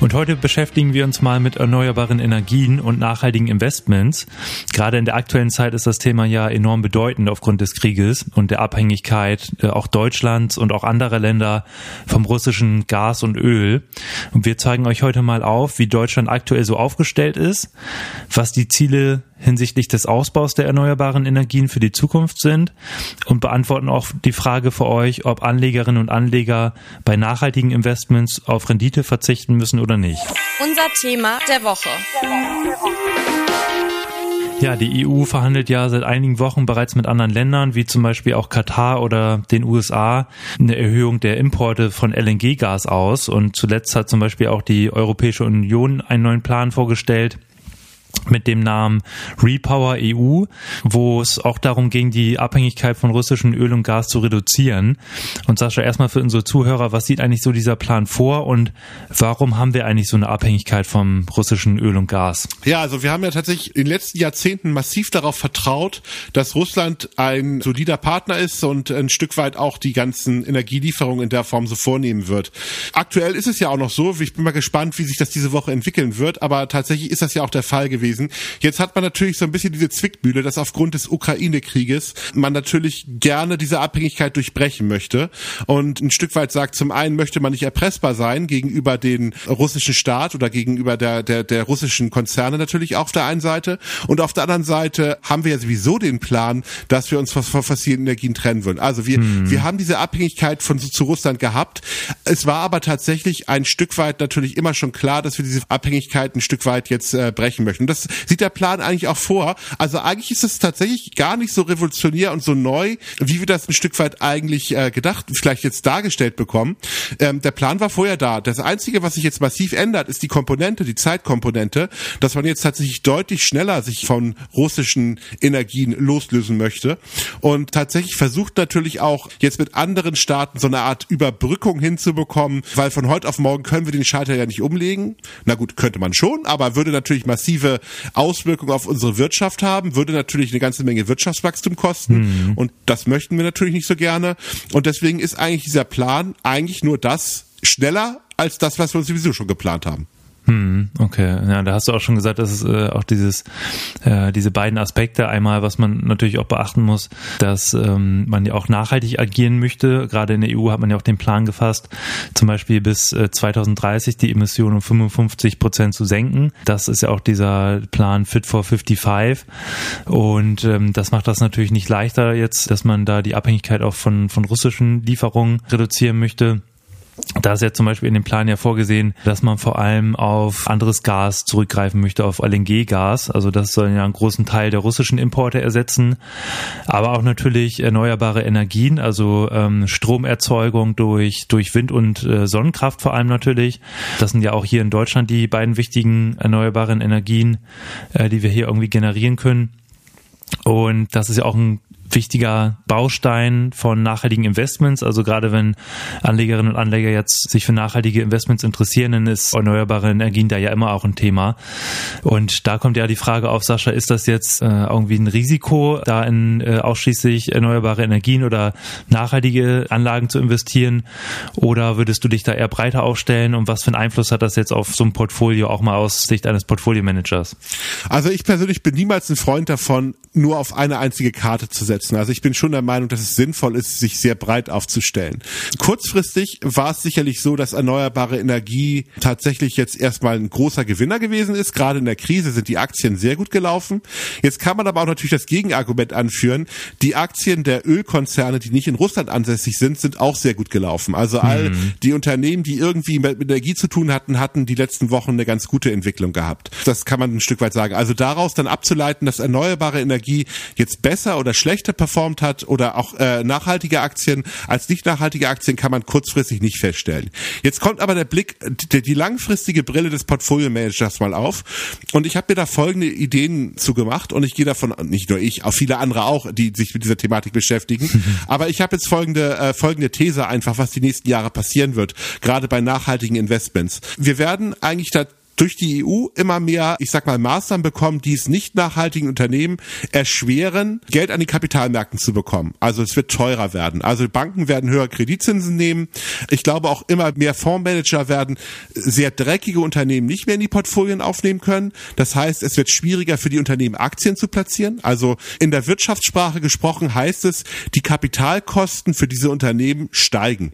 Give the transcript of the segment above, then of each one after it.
Und heute beschäftigen wir uns mal mit erneuerbaren Energien und nachhaltigen Investments. Gerade in der aktuellen Zeit ist das Thema ja enorm bedeutend aufgrund des Krieges und der Abhängigkeit äh, auch Deutschlands und auch anderer Länder vom russischen Gas und Öl. Und wir zeigen euch heute mal auf, wie Deutschland aktuell so aufgestellt ist, was die Ziele hinsichtlich des Ausbaus der erneuerbaren Energien für die Zukunft sind und beantworten auch die Frage für euch, ob Anlegerinnen und Anleger bei nachhaltigen Investments auf Rendite verzichten müssen oder nicht. Unser Thema der Woche. Ja, die EU verhandelt ja seit einigen Wochen bereits mit anderen Ländern, wie zum Beispiel auch Katar oder den USA, eine Erhöhung der Importe von LNG-Gas aus. Und zuletzt hat zum Beispiel auch die Europäische Union einen neuen Plan vorgestellt, mit dem Namen Repower EU, wo es auch darum ging, die Abhängigkeit von russischem Öl und Gas zu reduzieren. Und Sascha, erstmal für unsere Zuhörer, was sieht eigentlich so dieser Plan vor und warum haben wir eigentlich so eine Abhängigkeit vom russischen Öl und Gas? Ja, also wir haben ja tatsächlich in den letzten Jahrzehnten massiv darauf vertraut, dass Russland ein solider Partner ist und ein Stück weit auch die ganzen Energielieferungen in der Form so vornehmen wird. Aktuell ist es ja auch noch so, ich bin mal gespannt, wie sich das diese Woche entwickeln wird, aber tatsächlich ist das ja auch der Fall gewesen gewesen. Jetzt hat man natürlich so ein bisschen diese Zwickmühle, dass aufgrund des Ukraine-Krieges man natürlich gerne diese Abhängigkeit durchbrechen möchte und ein Stück weit sagt, zum einen möchte man nicht erpressbar sein gegenüber den russischen Staat oder gegenüber der, der, der russischen Konzerne natürlich auch auf der einen Seite und auf der anderen Seite haben wir ja sowieso den Plan, dass wir uns von, von fossilen Energien trennen würden. Also wir, hm. wir haben diese Abhängigkeit von zu Russland gehabt. Es war aber tatsächlich ein Stück weit natürlich immer schon klar, dass wir diese Abhängigkeit ein Stück weit jetzt äh, brechen möchten. Das sieht der Plan eigentlich auch vor. Also eigentlich ist es tatsächlich gar nicht so revolutionär und so neu, wie wir das ein Stück weit eigentlich äh, gedacht, vielleicht jetzt dargestellt bekommen. Ähm, der Plan war vorher da. Das Einzige, was sich jetzt massiv ändert, ist die Komponente, die Zeitkomponente, dass man jetzt tatsächlich deutlich schneller sich von russischen Energien loslösen möchte und tatsächlich versucht natürlich auch jetzt mit anderen Staaten so eine Art Überbrückung hinzubekommen, weil von heute auf morgen können wir den Schalter ja nicht umlegen. Na gut, könnte man schon, aber würde natürlich massive Auswirkungen auf unsere Wirtschaft haben, würde natürlich eine ganze Menge Wirtschaftswachstum kosten mhm. und das möchten wir natürlich nicht so gerne und deswegen ist eigentlich dieser Plan eigentlich nur das schneller als das, was wir uns sowieso schon geplant haben. Hm, okay, ja, da hast du auch schon gesagt, dass es äh, auch dieses, äh, diese beiden Aspekte einmal, was man natürlich auch beachten muss, dass ähm, man ja auch nachhaltig agieren möchte. Gerade in der EU hat man ja auch den Plan gefasst, zum Beispiel bis äh, 2030 die Emissionen um 55 Prozent zu senken. Das ist ja auch dieser Plan Fit for 55 und ähm, das macht das natürlich nicht leichter jetzt, dass man da die Abhängigkeit auch von von russischen Lieferungen reduzieren möchte. Da ist ja zum Beispiel in dem Plan ja vorgesehen, dass man vor allem auf anderes Gas zurückgreifen möchte, auf LNG-Gas. Also das soll ja einen großen Teil der russischen Importe ersetzen. Aber auch natürlich erneuerbare Energien, also ähm, Stromerzeugung durch, durch Wind- und äh, Sonnenkraft vor allem natürlich. Das sind ja auch hier in Deutschland die beiden wichtigen erneuerbaren Energien, äh, die wir hier irgendwie generieren können. Und das ist ja auch ein wichtiger Baustein von nachhaltigen Investments. Also gerade wenn Anlegerinnen und Anleger jetzt sich für nachhaltige Investments interessieren, dann ist erneuerbare Energien da ja immer auch ein Thema. Und da kommt ja die Frage auf, Sascha, ist das jetzt äh, irgendwie ein Risiko, da in äh, ausschließlich erneuerbare Energien oder nachhaltige Anlagen zu investieren? Oder würdest du dich da eher breiter aufstellen? Und was für einen Einfluss hat das jetzt auf so ein Portfolio auch mal aus Sicht eines Portfolio-Managers? Also ich persönlich bin niemals ein Freund davon, nur auf eine einzige Karte zu setzen setzen. Also ich bin schon der Meinung, dass es sinnvoll ist, sich sehr breit aufzustellen. Kurzfristig war es sicherlich so, dass erneuerbare Energie tatsächlich jetzt erstmal ein großer Gewinner gewesen ist. Gerade in der Krise sind die Aktien sehr gut gelaufen. Jetzt kann man aber auch natürlich das Gegenargument anführen. Die Aktien der Ölkonzerne, die nicht in Russland ansässig sind, sind auch sehr gut gelaufen. Also all mhm. die Unternehmen, die irgendwie mit Energie zu tun hatten, hatten die letzten Wochen eine ganz gute Entwicklung gehabt. Das kann man ein Stück weit sagen. Also daraus dann abzuleiten, dass erneuerbare Energie jetzt besser oder schlechter schlechter performt hat oder auch äh, nachhaltige Aktien als nicht nachhaltige Aktien kann man kurzfristig nicht feststellen. Jetzt kommt aber der Blick, die, die langfristige Brille des Portfolio-Managers mal auf und ich habe mir da folgende Ideen zugemacht und ich gehe davon, nicht nur ich, auch viele andere auch, die sich mit dieser Thematik beschäftigen, aber ich habe jetzt folgende, äh, folgende These einfach, was die nächsten Jahre passieren wird, gerade bei nachhaltigen Investments. Wir werden eigentlich da durch die EU immer mehr, ich sag mal, Maßnahmen bekommen, die es nicht nachhaltigen Unternehmen erschweren, Geld an die Kapitalmärkten zu bekommen. Also es wird teurer werden. Also Banken werden höher Kreditzinsen nehmen. Ich glaube auch immer mehr Fondsmanager werden sehr dreckige Unternehmen nicht mehr in die Portfolien aufnehmen können. Das heißt, es wird schwieriger für die Unternehmen Aktien zu platzieren. Also in der Wirtschaftssprache gesprochen heißt es, die Kapitalkosten für diese Unternehmen steigen.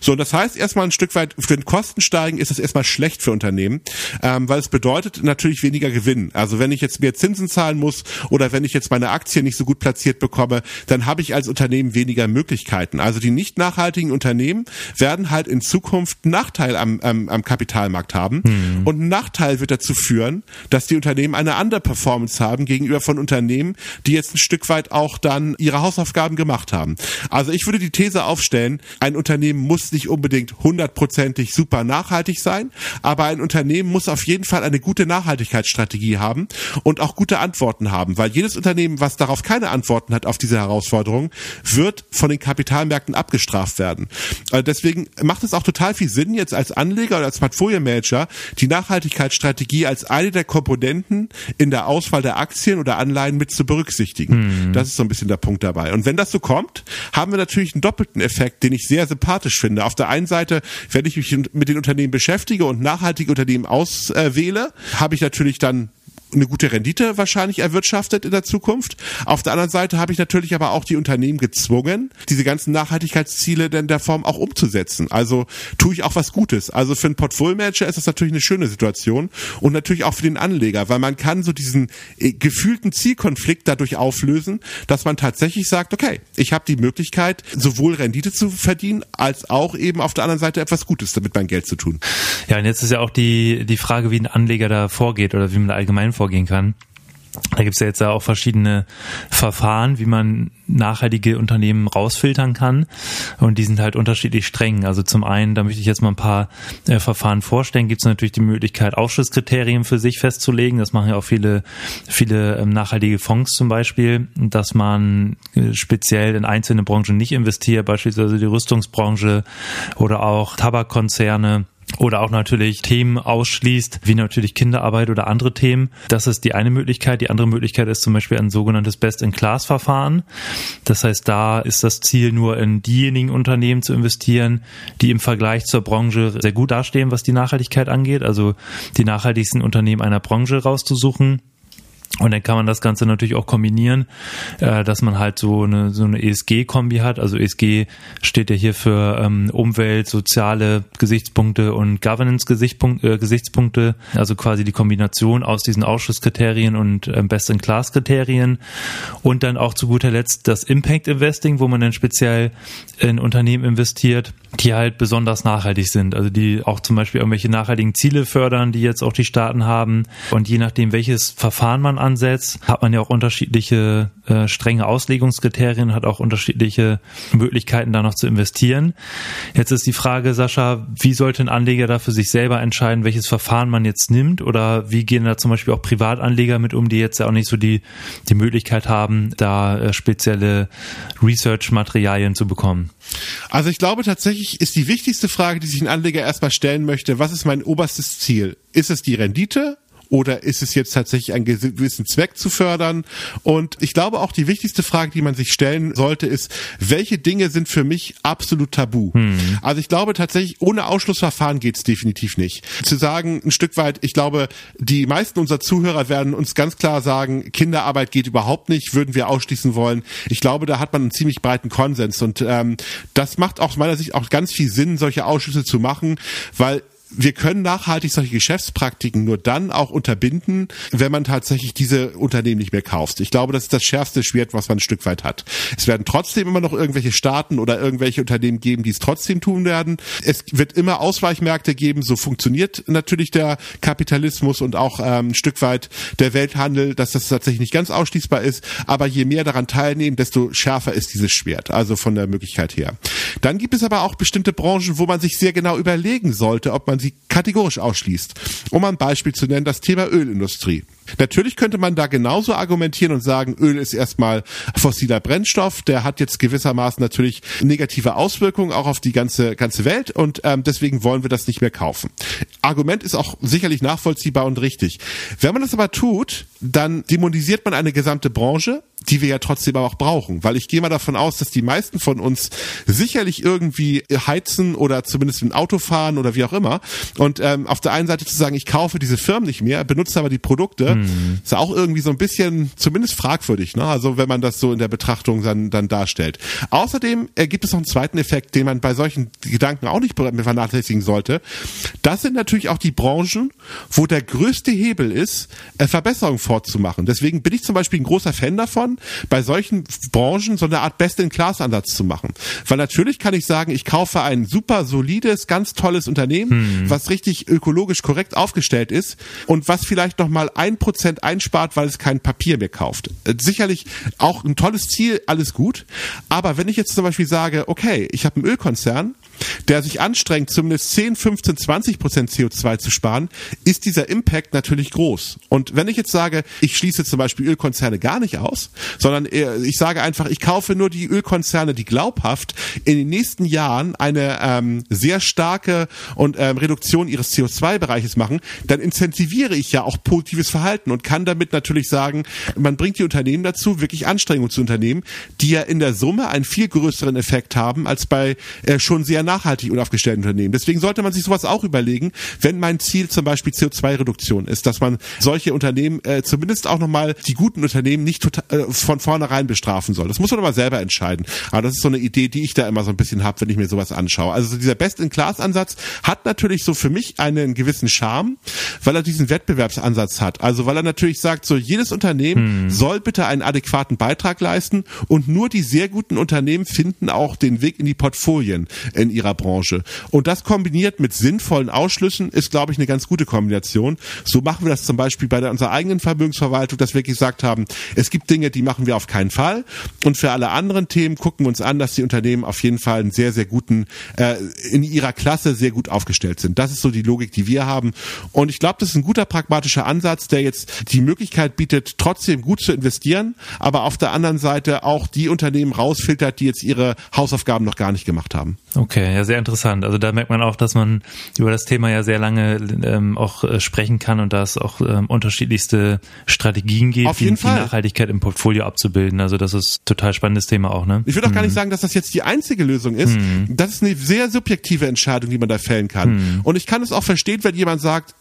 So, und das heißt erstmal ein Stück weit, für den Kosten steigen ist es erstmal schlecht für Unternehmen ähm, weil es bedeutet natürlich weniger Gewinn. Also wenn ich jetzt mehr Zinsen zahlen muss oder wenn ich jetzt meine Aktien nicht so gut platziert bekomme, dann habe ich als Unternehmen weniger Möglichkeiten. Also die nicht nachhaltigen Unternehmen werden halt in Zukunft einen Nachteil am, am, am Kapitalmarkt haben mhm. und ein Nachteil wird dazu führen, dass die Unternehmen eine andere Performance haben gegenüber von Unternehmen, die jetzt ein Stück weit auch dann ihre Hausaufgaben gemacht haben. Also ich würde die These aufstellen, ein Unternehmen muss nicht unbedingt hundertprozentig super nachhaltig sein, aber ein Unternehmen muss auf jeden Fall eine gute Nachhaltigkeitsstrategie haben und auch gute Antworten haben, weil jedes Unternehmen, was darauf keine Antworten hat auf diese Herausforderung, wird von den Kapitalmärkten abgestraft werden. Also deswegen macht es auch total viel Sinn, jetzt als Anleger oder als Portfolio-Manager die Nachhaltigkeitsstrategie als eine der Komponenten in der Auswahl der Aktien oder Anleihen mit zu berücksichtigen. Mhm. Das ist so ein bisschen der Punkt dabei. Und wenn das so kommt, haben wir natürlich einen doppelten Effekt, den ich sehr sympathisch finde. Auf der einen Seite, wenn ich mich mit den Unternehmen beschäftige und nachhaltige Unternehmen aus auswähle, habe ich natürlich dann eine gute Rendite wahrscheinlich erwirtschaftet in der Zukunft. Auf der anderen Seite habe ich natürlich aber auch die Unternehmen gezwungen, diese ganzen Nachhaltigkeitsziele denn der Form auch umzusetzen. Also tue ich auch was Gutes. Also für einen Portfolio-Manager ist das natürlich eine schöne Situation und natürlich auch für den Anleger, weil man kann so diesen äh, gefühlten Zielkonflikt dadurch auflösen, dass man tatsächlich sagt, okay, ich habe die Möglichkeit, sowohl Rendite zu verdienen, als auch eben auf der anderen Seite etwas Gutes damit mein Geld zu tun. Ja, und jetzt ist ja auch die, die Frage, wie ein Anleger da vorgeht oder wie man allgemein vorgehen kann. Da gibt es ja jetzt auch verschiedene Verfahren, wie man nachhaltige Unternehmen rausfiltern kann. Und die sind halt unterschiedlich streng. Also zum einen, da möchte ich jetzt mal ein paar äh, Verfahren vorstellen, gibt es natürlich die Möglichkeit, Ausschusskriterien für sich festzulegen. Das machen ja auch viele, viele ähm, nachhaltige Fonds zum Beispiel, dass man äh, speziell in einzelne Branchen nicht investiert, beispielsweise die Rüstungsbranche oder auch Tabakkonzerne oder auch natürlich Themen ausschließt, wie natürlich Kinderarbeit oder andere Themen. Das ist die eine Möglichkeit. Die andere Möglichkeit ist zum Beispiel ein sogenanntes Best-in-Class-Verfahren. Das heißt, da ist das Ziel nur in diejenigen Unternehmen zu investieren, die im Vergleich zur Branche sehr gut dastehen, was die Nachhaltigkeit angeht. Also die nachhaltigsten Unternehmen einer Branche rauszusuchen und dann kann man das Ganze natürlich auch kombinieren, äh, dass man halt so eine, so eine ESG-Kombi hat. Also ESG steht ja hier für ähm, Umwelt, soziale Gesichtspunkte und Governance-Gesichtspunkte. Äh, also quasi die Kombination aus diesen Ausschusskriterien und äh, Best-in-Class-Kriterien. Und dann auch zu guter Letzt das Impact-Investing, wo man dann speziell in Unternehmen investiert, die halt besonders nachhaltig sind. Also die auch zum Beispiel irgendwelche nachhaltigen Ziele fördern, die jetzt auch die Staaten haben. Und je nachdem, welches Verfahren man ansetzt, hat man ja auch unterschiedliche äh, strenge Auslegungskriterien, hat auch unterschiedliche Möglichkeiten, da noch zu investieren. Jetzt ist die Frage, Sascha, wie sollte ein Anleger da für sich selber entscheiden, welches Verfahren man jetzt nimmt? Oder wie gehen da zum Beispiel auch Privatanleger mit um, die jetzt ja auch nicht so die, die Möglichkeit haben, da äh, spezielle Research-Materialien zu bekommen? Also ich glaube tatsächlich ist die wichtigste Frage, die sich ein Anleger erstmal stellen möchte, was ist mein oberstes Ziel? Ist es die Rendite oder ist es jetzt tatsächlich einen gewissen Zweck zu fördern? Und ich glaube auch die wichtigste Frage, die man sich stellen sollte, ist, welche Dinge sind für mich absolut tabu? Hm. Also ich glaube tatsächlich, ohne Ausschlussverfahren geht es definitiv nicht. Zu sagen, ein Stück weit, ich glaube, die meisten unserer Zuhörer werden uns ganz klar sagen, Kinderarbeit geht überhaupt nicht, würden wir ausschließen wollen. Ich glaube, da hat man einen ziemlich breiten Konsens und ähm, das macht aus meiner Sicht auch ganz viel Sinn, solche Ausschlüsse zu machen, weil wir können nachhaltig solche Geschäftspraktiken nur dann auch unterbinden, wenn man tatsächlich diese Unternehmen nicht mehr kauft. Ich glaube, das ist das schärfste Schwert, was man ein Stück weit hat. Es werden trotzdem immer noch irgendwelche Staaten oder irgendwelche Unternehmen geben, die es trotzdem tun werden. Es wird immer Ausweichmärkte geben. So funktioniert natürlich der Kapitalismus und auch ähm, ein Stück weit der Welthandel, dass das tatsächlich nicht ganz ausschließbar ist. Aber je mehr daran teilnehmen, desto schärfer ist dieses Schwert. Also von der Möglichkeit her. Dann gibt es aber auch bestimmte Branchen, wo man sich sehr genau überlegen sollte, ob man man sie kategorisch ausschließt. Um ein Beispiel zu nennen, das Thema Ölindustrie. Natürlich könnte man da genauso argumentieren und sagen, Öl ist erstmal fossiler Brennstoff, der hat jetzt gewissermaßen natürlich negative Auswirkungen auch auf die ganze ganze Welt und ähm, deswegen wollen wir das nicht mehr kaufen. Argument ist auch sicherlich nachvollziehbar und richtig. Wenn man das aber tut, dann dämonisiert man eine gesamte Branche, die wir ja trotzdem auch brauchen, weil ich gehe mal davon aus, dass die meisten von uns sicherlich irgendwie heizen oder zumindest ein Auto fahren oder wie auch immer. Und ähm, auf der einen Seite zu sagen, ich kaufe diese Firmen nicht mehr, benutze aber die Produkte, mhm. ist auch irgendwie so ein bisschen zumindest fragwürdig, ne? Also wenn man das so in der Betrachtung dann, dann darstellt. Außerdem äh, gibt es noch einen zweiten Effekt, den man bei solchen Gedanken auch nicht vernachlässigen sollte. Das sind natürlich auch die Branchen, wo der größte Hebel ist, äh, Verbesserungen fortzumachen. Deswegen bin ich zum Beispiel ein großer Fan davon, bei solchen Branchen so eine Art Best-in-Class-Ansatz zu machen. Weil natürlich kann ich sagen, ich kaufe ein super solides, ganz tolles Unternehmen, hm. was richtig ökologisch korrekt aufgestellt ist und was vielleicht nochmal ein Prozent einspart, weil es kein Papier mehr kauft. Äh, sicherlich auch ein tolles Ziel, alles gut. Aber wenn ich jetzt zum Beispiel sage, okay, ich habe einen Ölkonzern, der sich anstrengt, zumindest 10, 15, 20 Prozent CO2 zu sparen, ist dieser Impact natürlich groß. Und wenn ich jetzt sage, ich schließe zum Beispiel Ölkonzerne gar nicht aus, sondern ich sage einfach, ich kaufe nur die Ölkonzerne, die glaubhaft in den nächsten Jahren eine ähm, sehr starke und ähm, Reduktion ihres CO2-Bereiches machen, dann incentiviere ich ja auch positives Verhalten und kann damit natürlich sagen, man bringt die Unternehmen dazu, wirklich Anstrengungen zu unternehmen, die ja in der Summe einen viel größeren Effekt haben als bei äh, schon sehr nachhaltig und aufgestellten Unternehmen. Deswegen sollte man sich sowas auch überlegen, wenn mein Ziel zum Beispiel CO2-Reduktion ist, dass man solche Unternehmen, äh, zumindest auch nochmal die guten Unternehmen nicht total, äh, von vornherein bestrafen soll. Das muss man aber selber entscheiden. Aber das ist so eine Idee, die ich da immer so ein bisschen habe, wenn ich mir sowas anschaue. Also dieser Best-in-Class-Ansatz hat natürlich so für mich einen gewissen Charme, weil er diesen Wettbewerbsansatz hat. Also weil er natürlich sagt, so jedes Unternehmen hm. soll bitte einen adäquaten Beitrag leisten und nur die sehr guten Unternehmen finden auch den Weg in die Portfolien in ihrer Branche. Und das kombiniert mit sinnvollen Ausschlüssen ist, glaube ich, eine ganz gute Kombination. So machen wir das zum Beispiel bei der, unserer eigenen Vermögensverwaltung, dass wir gesagt haben, es gibt Dinge, die machen wir auf keinen Fall. Und für alle anderen Themen gucken wir uns an, dass die Unternehmen auf jeden Fall einen sehr, sehr guten, äh, in ihrer Klasse sehr gut aufgestellt sind. Das ist so die Logik, die wir haben. Und ich glaube, das ist ein guter pragmatischer Ansatz, der jetzt die Möglichkeit bietet, trotzdem gut zu investieren, aber auf der anderen Seite auch die Unternehmen rausfiltert, die jetzt ihre Hausaufgaben noch gar nicht gemacht haben. Okay, ja, sehr interessant. Also da merkt man auch, dass man über das Thema ja sehr lange ähm, auch äh, sprechen kann und da es auch ähm, unterschiedlichste Strategien gibt, Auf jeden die, Fall. die Nachhaltigkeit im Portfolio abzubilden. Also das ist total spannendes Thema auch, ne? Ich würde auch gar nicht mhm. sagen, dass das jetzt die einzige Lösung ist. Mhm. Das ist eine sehr subjektive Entscheidung, die man da fällen kann. Mhm. Und ich kann es auch verstehen, wenn jemand sagt,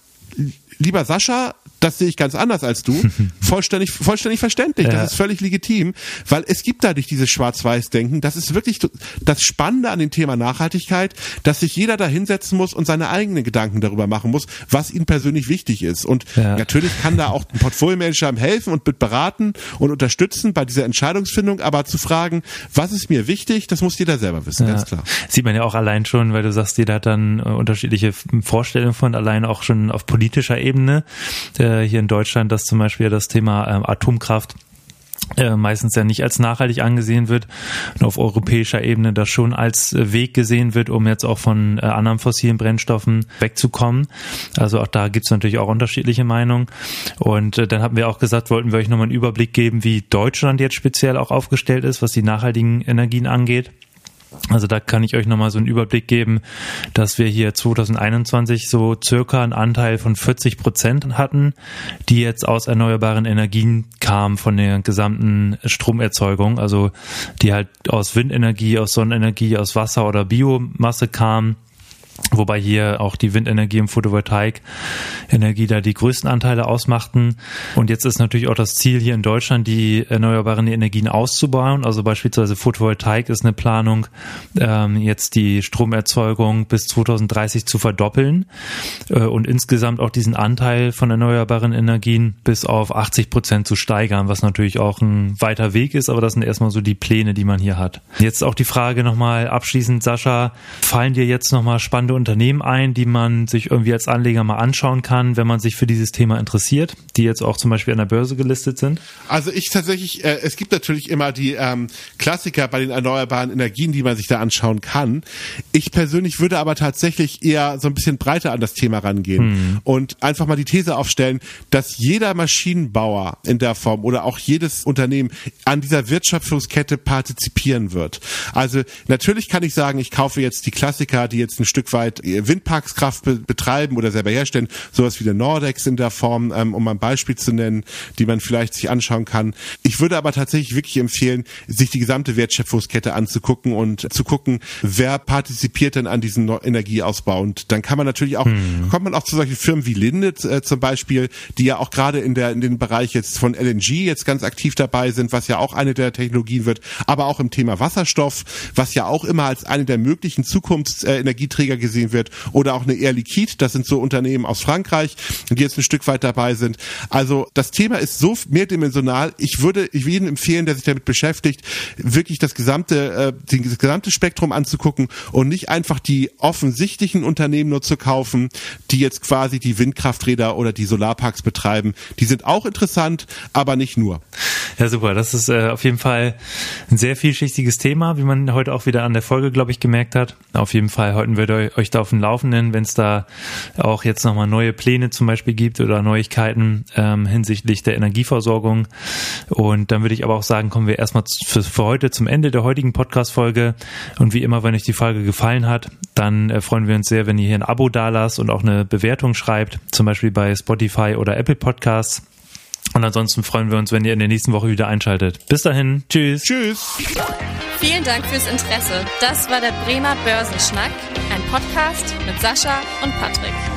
lieber Sascha, das sehe ich ganz anders als du. vollständig, vollständig verständlich. Ja. Das ist völlig legitim, weil es gibt da nicht dieses Schwarz-Weiß-Denken. Das ist wirklich das Spannende an dem Thema Nachhaltigkeit, dass sich jeder da hinsetzen muss und seine eigenen Gedanken darüber machen muss, was ihm persönlich wichtig ist. Und ja. natürlich kann da auch ein Portfolio-Manager helfen und mit beraten und unterstützen bei dieser Entscheidungsfindung, aber zu fragen, was ist mir wichtig, das muss jeder selber wissen, ja. ganz klar. Sieht man ja auch allein schon, weil du sagst, jeder hat dann äh, unterschiedliche Vorstellungen von allein auch schon auf politischer Ebene. Der hier in Deutschland, dass zum Beispiel das Thema ähm, Atomkraft äh, meistens ja nicht als nachhaltig angesehen wird und auf europäischer Ebene das schon als Weg gesehen wird, um jetzt auch von äh, anderen fossilen Brennstoffen wegzukommen. Also auch da gibt's natürlich auch unterschiedliche Meinungen. Und äh, dann haben wir auch gesagt, wollten wir euch nochmal einen Überblick geben, wie Deutschland jetzt speziell auch aufgestellt ist, was die nachhaltigen Energien angeht. Also da kann ich euch nochmal so einen Überblick geben, dass wir hier 2021 so circa einen Anteil von 40 Prozent hatten, die jetzt aus erneuerbaren Energien kamen von der gesamten Stromerzeugung, also die halt aus Windenergie, aus Sonnenenergie, aus Wasser oder Biomasse kamen Wobei hier auch die Windenergie und Photovoltaikenergie da die größten Anteile ausmachten. Und jetzt ist natürlich auch das Ziel hier in Deutschland, die erneuerbaren Energien auszubauen. Also beispielsweise Photovoltaik ist eine Planung, ähm, jetzt die Stromerzeugung bis 2030 zu verdoppeln äh, und insgesamt auch diesen Anteil von erneuerbaren Energien bis auf 80 Prozent zu steigern, was natürlich auch ein weiter Weg ist, aber das sind erstmal so die Pläne, die man hier hat. Jetzt auch die Frage nochmal abschließend, Sascha, fallen dir jetzt nochmal spannende Unternehmen ein, die man sich irgendwie als Anleger mal anschauen kann, wenn man sich für dieses Thema interessiert, die jetzt auch zum Beispiel an der Börse gelistet sind? Also ich tatsächlich, äh, es gibt natürlich immer die ähm, Klassiker bei den erneuerbaren Energien, die man sich da anschauen kann. Ich persönlich würde aber tatsächlich eher so ein bisschen breiter an das Thema rangehen hm. und einfach mal die These aufstellen, dass jeder Maschinenbauer in der Form oder auch jedes Unternehmen an dieser Wirtschaftungskette partizipieren wird. Also natürlich kann ich sagen, ich kaufe jetzt die Klassiker, die jetzt ein Stück weit weltweit Windparkskraft be betreiben oder selber herstellen, sowas wie der Nordex in der Form, ähm, um mal ein Beispiel zu nennen, die man vielleicht sich anschauen kann. Ich würde aber tatsächlich wirklich empfehlen, sich die gesamte Wertschöpfungskette anzugucken und zu gucken, wer partizipiert denn an diesem Energieausbau. Und dann kann man natürlich auch, hm. kommt man auch zu solchen Firmen wie Linde äh, zum Beispiel, die ja auch gerade in der in den Bereich jetzt von LNG jetzt ganz aktiv dabei sind, was ja auch eine der Technologien wird, aber auch im Thema Wasserstoff, was ja auch immer als eine der möglichen Zukunftsenergieträger gesehen gesehen wird. Oder auch eine Air Liquide, das sind so Unternehmen aus Frankreich, die jetzt ein Stück weit dabei sind. Also das Thema ist so mehrdimensional. Ich würde ich jedem empfehlen, der sich damit beschäftigt, wirklich das gesamte, äh, das gesamte Spektrum anzugucken und nicht einfach die offensichtlichen Unternehmen nur zu kaufen, die jetzt quasi die Windkrafträder oder die Solarparks betreiben. Die sind auch interessant, aber nicht nur. Ja, super. Das ist äh, auf jeden Fall ein sehr vielschichtiges Thema, wie man heute auch wieder an der Folge, glaube ich, gemerkt hat. Auf jeden Fall halten wir euch da auf dem Laufenden, wenn es da auch jetzt nochmal neue Pläne zum Beispiel gibt oder Neuigkeiten ähm, hinsichtlich der Energieversorgung. Und dann würde ich aber auch sagen, kommen wir erstmal für, für heute zum Ende der heutigen Podcast-Folge. Und wie immer, wenn euch die Folge gefallen hat, dann äh, freuen wir uns sehr, wenn ihr hier ein Abo dalasst und auch eine Bewertung schreibt, zum Beispiel bei Spotify oder Apple Podcasts. Und ansonsten freuen wir uns, wenn ihr in der nächsten Woche wieder einschaltet. Bis dahin, tschüss. Tschüss. Vielen Dank fürs Interesse. Das war der Bremer Börsenschnack, ein Podcast mit Sascha und Patrick.